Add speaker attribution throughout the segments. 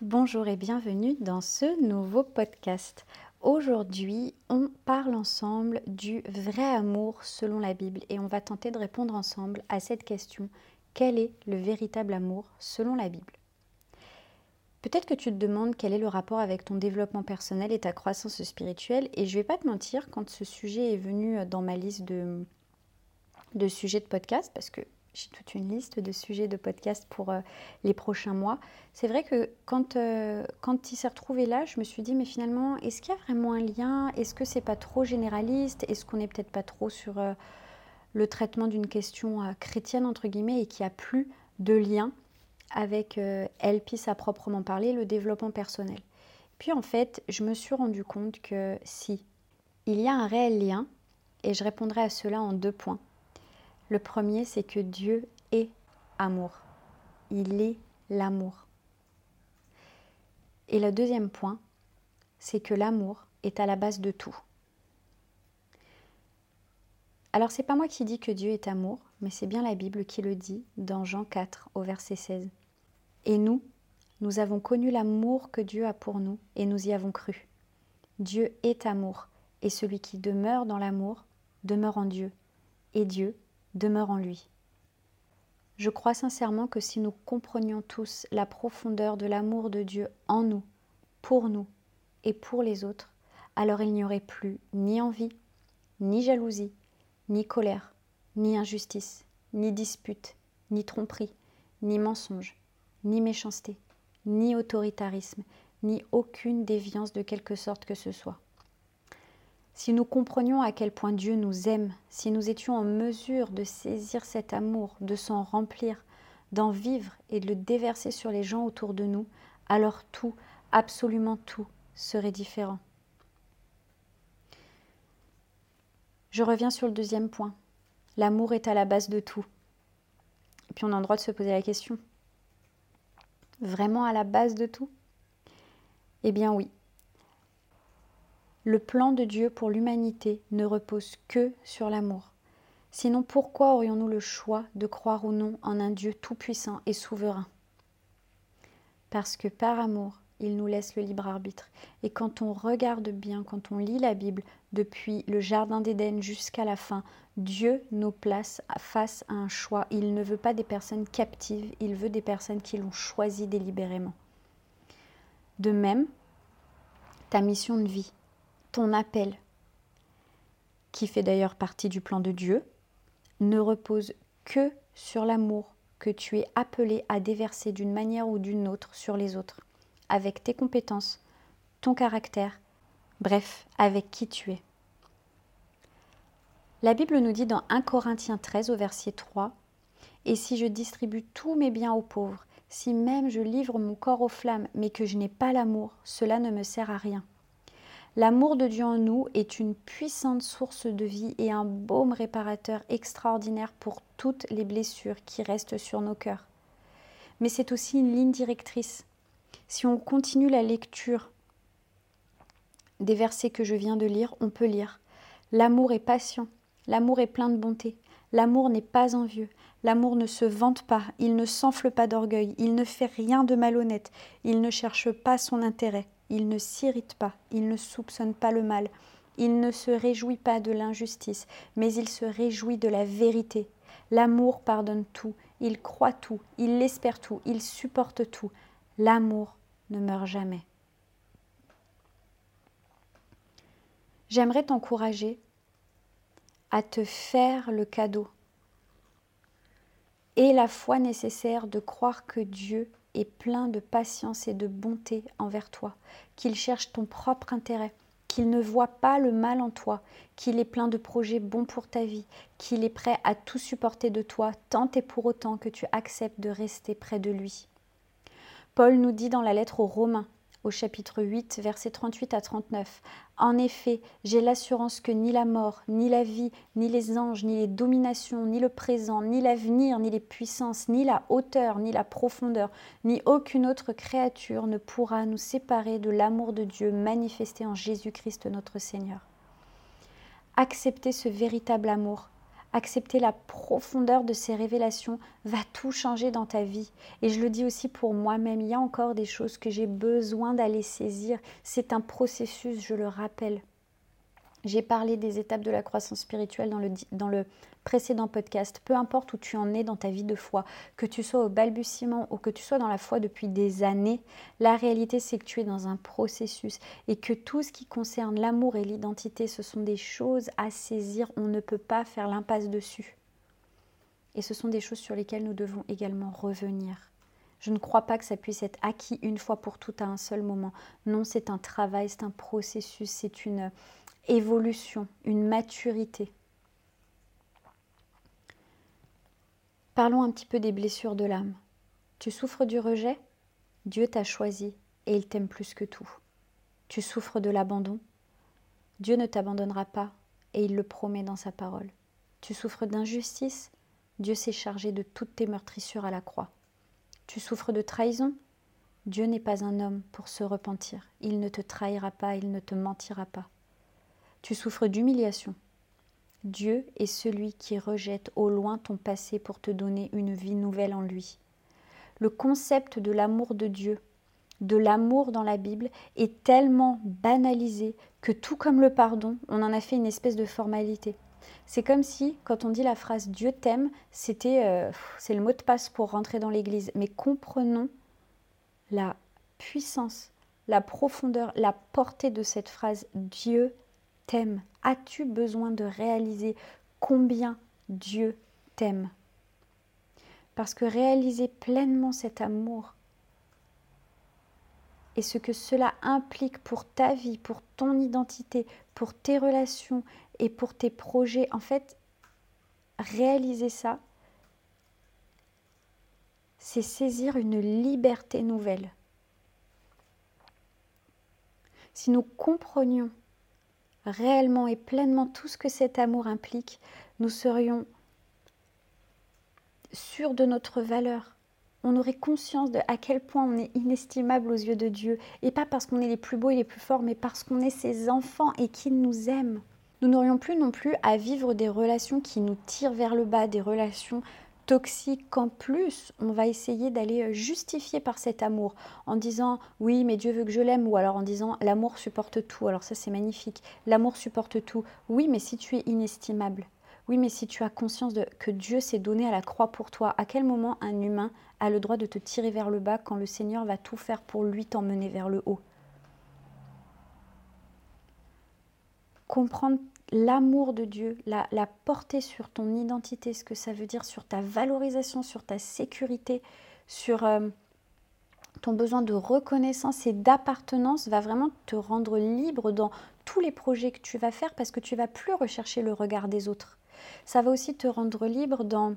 Speaker 1: Bonjour et bienvenue dans ce nouveau podcast. Aujourd'hui, on parle ensemble du vrai amour selon la Bible et on va tenter de répondre ensemble à cette question. Quel est le véritable amour selon la Bible? Peut-être que tu te demandes quel est le rapport avec ton développement personnel et ta croissance spirituelle et je vais pas te mentir, quand ce sujet est venu dans ma liste de, de sujets de podcast, parce que j'ai toute une liste de sujets de podcast pour euh, les prochains mois. C'est vrai que quand, euh, quand il s'est retrouvé là, je me suis dit, mais finalement, est-ce qu'il y a vraiment un lien? Est-ce que c'est pas trop généraliste? Est-ce qu'on n'est peut-être pas trop sur euh, le traitement d'une question chrétienne, entre guillemets, et qu'il n'y a plus de lien avec LPIS à proprement parler, le développement personnel? Puis en fait, je me suis rendu compte que si, il y a un réel lien, et je répondrai à cela en deux points. Le premier, c'est que Dieu est amour. Il est l'amour. Et le deuxième point, c'est que l'amour est à la base de tout. Alors c'est pas moi qui dis que Dieu est amour, mais c'est bien la Bible qui le dit dans Jean 4 au verset 16. Et nous, nous avons connu l'amour que Dieu a pour nous et nous y avons cru. Dieu est amour, et celui qui demeure dans l'amour demeure en Dieu, et Dieu demeure en lui. Je crois sincèrement que si nous comprenions tous la profondeur de l'amour de Dieu en nous, pour nous et pour les autres, alors il n'y aurait plus ni envie, ni jalousie, ni colère, ni injustice, ni dispute, ni tromperie, ni mensonge, ni méchanceté, ni autoritarisme, ni aucune déviance de quelque sorte que ce soit. Si nous comprenions à quel point Dieu nous aime, si nous étions en mesure de saisir cet amour, de s'en remplir, d'en vivre et de le déverser sur les gens autour de nous, alors tout, absolument tout, serait différent. Je reviens sur le deuxième point. L'amour est à la base de tout. Et puis on a le droit de se poser la question. Vraiment à la base de tout? Eh bien oui. Le plan de Dieu pour l'humanité ne repose que sur l'amour. Sinon pourquoi aurions-nous le choix de croire ou non en un Dieu tout-puissant et souverain? Parce que par amour, il nous laisse le libre arbitre. Et quand on regarde bien, quand on lit la Bible, depuis le Jardin d'Éden jusqu'à la fin, Dieu nous place face à un choix. Il ne veut pas des personnes captives, il veut des personnes qui l'ont choisi délibérément. De même, ta mission de vie, ton appel, qui fait d'ailleurs partie du plan de Dieu, ne repose que sur l'amour que tu es appelé à déverser d'une manière ou d'une autre sur les autres, avec tes compétences, ton caractère, bref, avec qui tu es. La Bible nous dit dans 1 Corinthiens 13 au verset 3, Et si je distribue tous mes biens aux pauvres, si même je livre mon corps aux flammes, mais que je n'ai pas l'amour, cela ne me sert à rien. L'amour de Dieu en nous est une puissante source de vie et un baume réparateur extraordinaire pour toutes les blessures qui restent sur nos cœurs. Mais c'est aussi une ligne directrice. Si on continue la lecture des versets que je viens de lire, on peut lire. L'amour est patient, l'amour est plein de bonté, l'amour n'est pas envieux, l'amour ne se vante pas, il ne s'enfle pas d'orgueil, il ne fait rien de malhonnête, il ne cherche pas son intérêt. Il ne s'irrite pas, il ne soupçonne pas le mal, il ne se réjouit pas de l'injustice, mais il se réjouit de la vérité. L'amour pardonne tout, il croit tout, il espère tout, il supporte tout. L'amour ne meurt jamais. J'aimerais t'encourager à te faire le cadeau et la foi nécessaire de croire que Dieu plein de patience et de bonté envers toi, qu'il cherche ton propre intérêt, qu'il ne voit pas le mal en toi, qu'il est plein de projets bons pour ta vie, qu'il est prêt à tout supporter de toi, tant et pour autant que tu acceptes de rester près de lui. Paul nous dit dans la lettre aux Romains au chapitre 8, versets 38 à 39. En effet, j'ai l'assurance que ni la mort, ni la vie, ni les anges, ni les dominations, ni le présent, ni l'avenir, ni les puissances, ni la hauteur, ni la profondeur, ni aucune autre créature ne pourra nous séparer de l'amour de Dieu manifesté en Jésus-Christ notre Seigneur. Accepter ce véritable amour, accepter la profondeur de ces révélations va tout changer dans ta vie. Et je le dis aussi pour moi-même, il y a encore des choses que j'ai besoin d'aller saisir. C'est un processus, je le rappelle. J'ai parlé des étapes de la croissance spirituelle dans le, précédent podcast. Peu importe où tu en es dans ta vie de foi, que tu sois au balbutiement ou que tu sois dans la foi depuis des années, la réalité c'est que tu es dans un processus et que tout ce qui concerne l'amour et l'identité, ce sont des choses à saisir. On ne peut pas faire l'impasse dessus. Et ce sont des choses sur lesquelles nous devons également revenir. Je ne crois pas que ça puisse être acquis une fois pour toutes à un seul moment. Non, c'est un travail, c'est un processus, c'est une évolution, une maturité. Parlons un petit peu des blessures de l'âme. Tu souffres du rejet? Dieu t'a choisi et il t'aime plus que tout. Tu souffres de l'abandon? Dieu ne t'abandonnera pas et il le promet dans sa parole. Tu souffres d'injustice? Dieu s'est chargé de toutes tes meurtrissures à la croix. Tu souffres de trahison? Dieu n'est pas un homme pour se repentir. Il ne te trahira pas, il ne te mentira pas. Tu souffres d'humiliation Dieu est celui qui rejette au loin ton passé pour te donner une vie nouvelle en lui. Le concept de l'amour de Dieu, de l'amour dans la Bible, est tellement banalisé que tout comme le pardon, on en a fait une espèce de formalité. C'est comme si, quand on dit la phrase Dieu t'aime, c'était euh, c'est le mot de passe pour rentrer dans l'Église. Mais comprenons la puissance, la profondeur, la portée de cette phrase Dieu t'aime As-tu besoin de réaliser combien Dieu t'aime? Parce que réaliser pleinement cet amour et ce que cela implique pour ta vie, pour ton identité, pour tes relations et pour tes projets, en fait, réaliser ça, c'est saisir une liberté nouvelle. Si nous comprenions réellement et pleinement tout ce que cet amour implique, nous serions sûrs de notre valeur. On aurait conscience de à quel point on est inestimable aux yeux de Dieu. Et pas parce qu'on est les plus beaux et les plus forts, mais parce qu'on est ses enfants et qu'il nous aime. Nous n'aurions plus non plus à vivre des relations qui nous tirent vers le bas, des relations toxique qu'en plus on va essayer d'aller euh, justifier par cet amour. En disant oui mais Dieu veut que je l'aime ou alors en disant l'amour supporte tout. Alors ça c'est magnifique. L'amour supporte tout. Oui mais si tu es inestimable. Oui mais si tu as conscience de que Dieu s'est donné à la croix pour toi à quel moment un humain a le droit de te tirer vers le bas quand le Seigneur va tout faire pour lui t'emmener vers le haut? Comprendre l'amour de Dieu, la, la, porter sur ton identité, ce que ça veut dire sur ta valorisation, sur ta sécurité, sur euh, ton besoin de reconnaissance et d'appartenance va vraiment te rendre libre dans tous les projets que tu vas faire parce que tu vas plus rechercher le regard des autres. Ça va aussi te rendre libre dans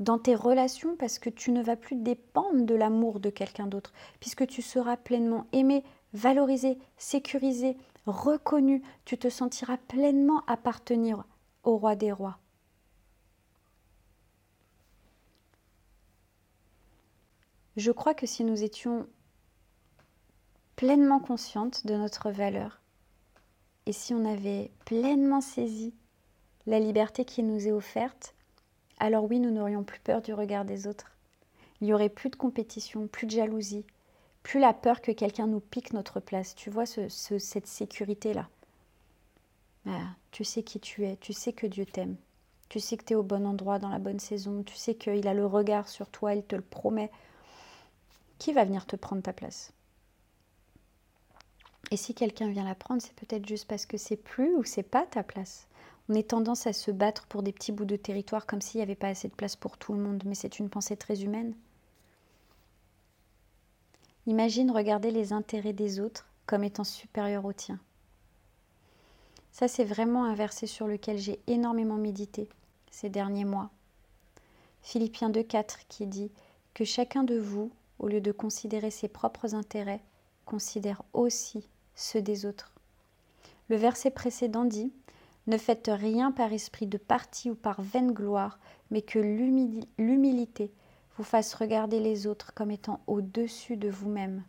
Speaker 1: dans tes relations parce que tu ne vas plus dépendre de l'amour de quelqu'un d'autre puisque tu seras pleinement aimé, valorisé, sécurisé, reconnu, tu te sentiras pleinement appartenir au roi des rois. Je crois que si nous étions pleinement conscientes de notre valeur et si on avait pleinement saisi la liberté qui nous est offerte, alors oui, nous n'aurions plus peur du regard des autres. Il n'y aurait plus de compétition, plus de jalousie, plus la peur que quelqu'un nous pique notre place. Tu vois cette sécurité-là. Bah, tu sais qui tu es, tu sais que Dieu t'aime, tu sais que tu es au bon endroit, dans la bonne saison, tu sais qu'il a le regard sur toi, il te le promet. Qui va venir te prendre ta place? Et si quelqu'un vient la prendre, c'est peut-être juste parce que c'est plus ou c'est pas ta place. On est tendance à se battre pour des petits bouts de territoire comme s'il n'y avait pas assez de place pour tout le monde, mais c'est une pensée très humaine. Imagine regarder les intérêts des autres comme étant supérieurs aux tiens. Ça, c'est vraiment un verset sur lequel j'ai énormément médité ces derniers mois. Philippiens 2.4 qui dit que chacun de vous, au lieu de considérer ses propres intérêts, considère aussi ceux des autres. Le verset précédent dit Ne faites rien par esprit de parti ou par vaine gloire, mais que l'humilité vous fasse regarder les autres comme étant au-dessus de vous-même.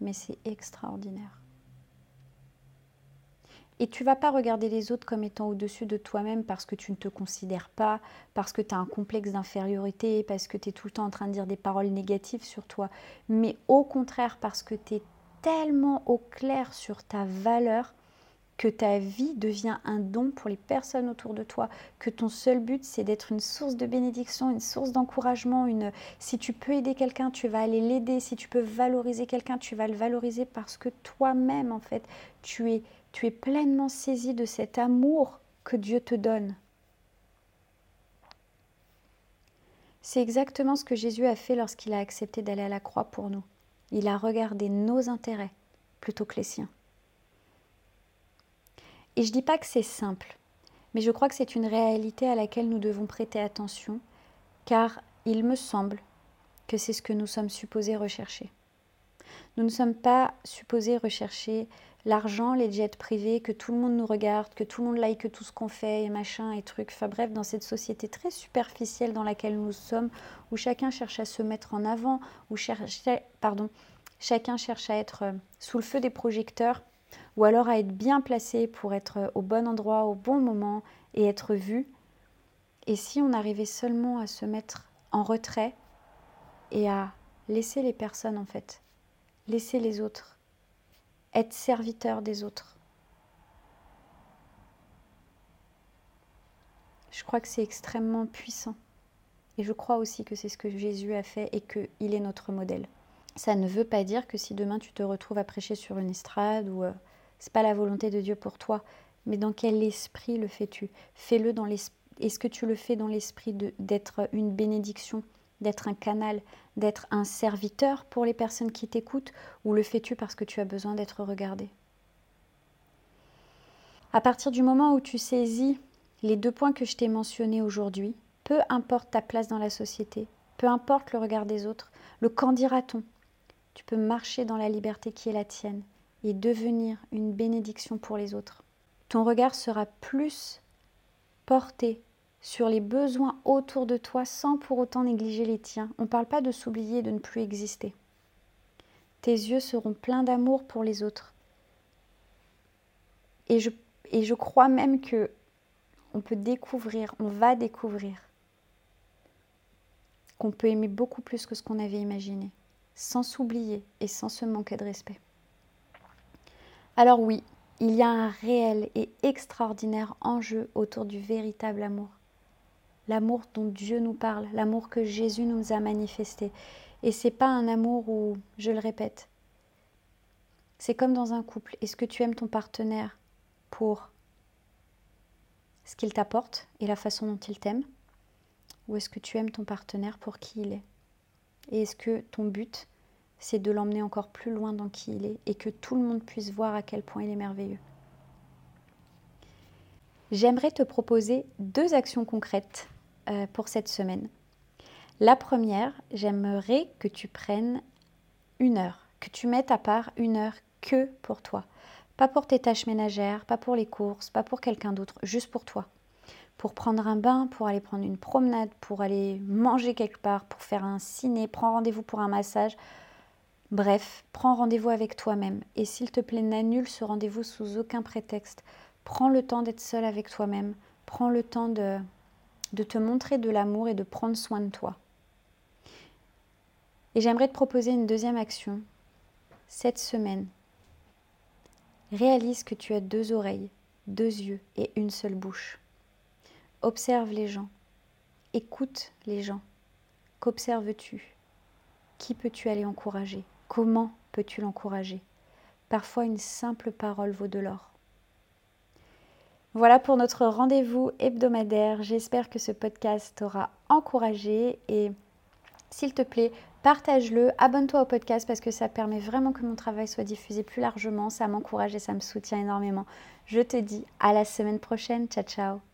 Speaker 1: Mais c'est extraordinaire. Et tu vas pas regarder les autres comme étant au-dessus de toi-même parce que tu ne te considères pas, parce que tu as un complexe d'infériorité, parce que tu es tout le temps en train de dire des paroles négatives sur toi, mais au contraire parce que tu es tellement au clair sur ta valeur que ta vie devient un don pour les personnes autour de toi, que ton seul but c'est d'être une source de bénédiction, une source d'encouragement, si tu peux aider quelqu'un, tu vas aller l'aider, si tu peux valoriser quelqu'un, tu vas le valoriser parce que toi-même en fait, tu es tu es pleinement saisi de cet amour que Dieu te donne. C'est exactement ce que Jésus a fait lorsqu'il a accepté d'aller à la croix pour nous. Il a regardé nos intérêts plutôt que les siens. Et je ne dis pas que c'est simple, mais je crois que c'est une réalité à laquelle nous devons prêter attention, car il me semble que c'est ce que nous sommes supposés rechercher. Nous ne sommes pas supposés rechercher l'argent, les jets privés, que tout le monde nous regarde, que tout le monde like tout ce qu'on fait et machin et trucs. Enfin bref, dans cette société très superficielle dans laquelle nous sommes, où chacun cherche à se mettre en avant, où pardon, chacun cherche à être euh, sous le feu des projecteurs, ou alors à être bien placé pour être au bon endroit, au bon moment et être vu. Et si on arrivait seulement à se mettre en retrait et à laisser les personnes en fait, laisser les autres, être serviteur des autres. Je crois que c'est extrêmement puissant. Et je crois aussi que c'est ce que Jésus a fait et qu'il est notre modèle. Ça ne veut pas dire que si demain tu te retrouves à prêcher sur une estrade ou euh, c'est pas la volonté de Dieu pour toi. Mais dans quel esprit le fais-tu? Fais-le dans l'esprit. Est-ce que tu le fais dans l'esprit d'être une bénédiction, d'être un canal, d'être un serviteur pour les personnes qui t'écoutent, ou le fais-tu parce que tu as besoin d'être regardé? À partir du moment où tu saisis les deux points que je t'ai mentionnés aujourd'hui, peu importe ta place dans la société, peu importe le regard des autres, le qu'en dira-t-on, tu peux marcher dans la liberté qui est la tienne et devenir une bénédiction pour les autres. Ton regard sera plus porté sur les besoins autour de toi sans pour autant négliger les tiens. On ne parle pas de s'oublier, de ne plus exister. Tes yeux seront pleins d'amour pour les autres. Et je, et je crois même que on peut découvrir, on va découvrir qu'on peut aimer beaucoup plus que ce qu'on avait imaginé, sans s'oublier et sans se manquer de respect. Alors oui, il y a un réel et extraordinaire enjeu autour du véritable amour. L'amour dont Dieu nous parle, l'amour que Jésus nous a manifesté. Et c'est pas un amour où, je le répète, c'est comme dans un couple. Est-ce que tu aimes ton partenaire pour ce qu'il t'apporte et la façon dont il t'aime Ou est-ce que tu aimes ton partenaire pour qui il est? Et est-ce que ton but, c'est de l'emmener encore plus loin dans qui il est et que tout le monde puisse voir à quel point il est merveilleux? J'aimerais te proposer deux actions concrètes euh, pour cette semaine. La première, j'aimerais que tu prennes une heure, que tu mettes à part une heure que pour toi. Pas pour tes tâches ménagères, pas pour les courses, pas pour quelqu'un d'autre, juste pour toi. Pour prendre un bain, pour aller prendre une promenade, pour aller manger quelque part, pour faire un ciné, prendre rendez-vous pour un massage, Bref, prends rendez-vous avec toi-même et s'il te plaît, n'annule ce rendez-vous sous aucun prétexte. Prends le temps d'être seul avec toi-même. Prends le temps de, de te montrer de l'amour et de prendre soin de toi. Et j'aimerais te proposer une deuxième action. Cette semaine, réalise que tu as deux oreilles, deux yeux et une seule bouche. Observe les gens. Écoute les gens. Qu'observes-tu? Qui peux-tu aller encourager? Comment peux-tu l'encourager? Parfois une simple parole vaut de l'or. Voilà pour notre rendez-vous hebdomadaire. J'espère que ce podcast t'aura encouragé et s'il te plaît, partage-le, abonne-toi au podcast parce que ça permet vraiment que mon travail soit diffusé plus largement, ça m'encourage et ça me soutient énormément. Je te dis à la semaine prochaine, ciao ciao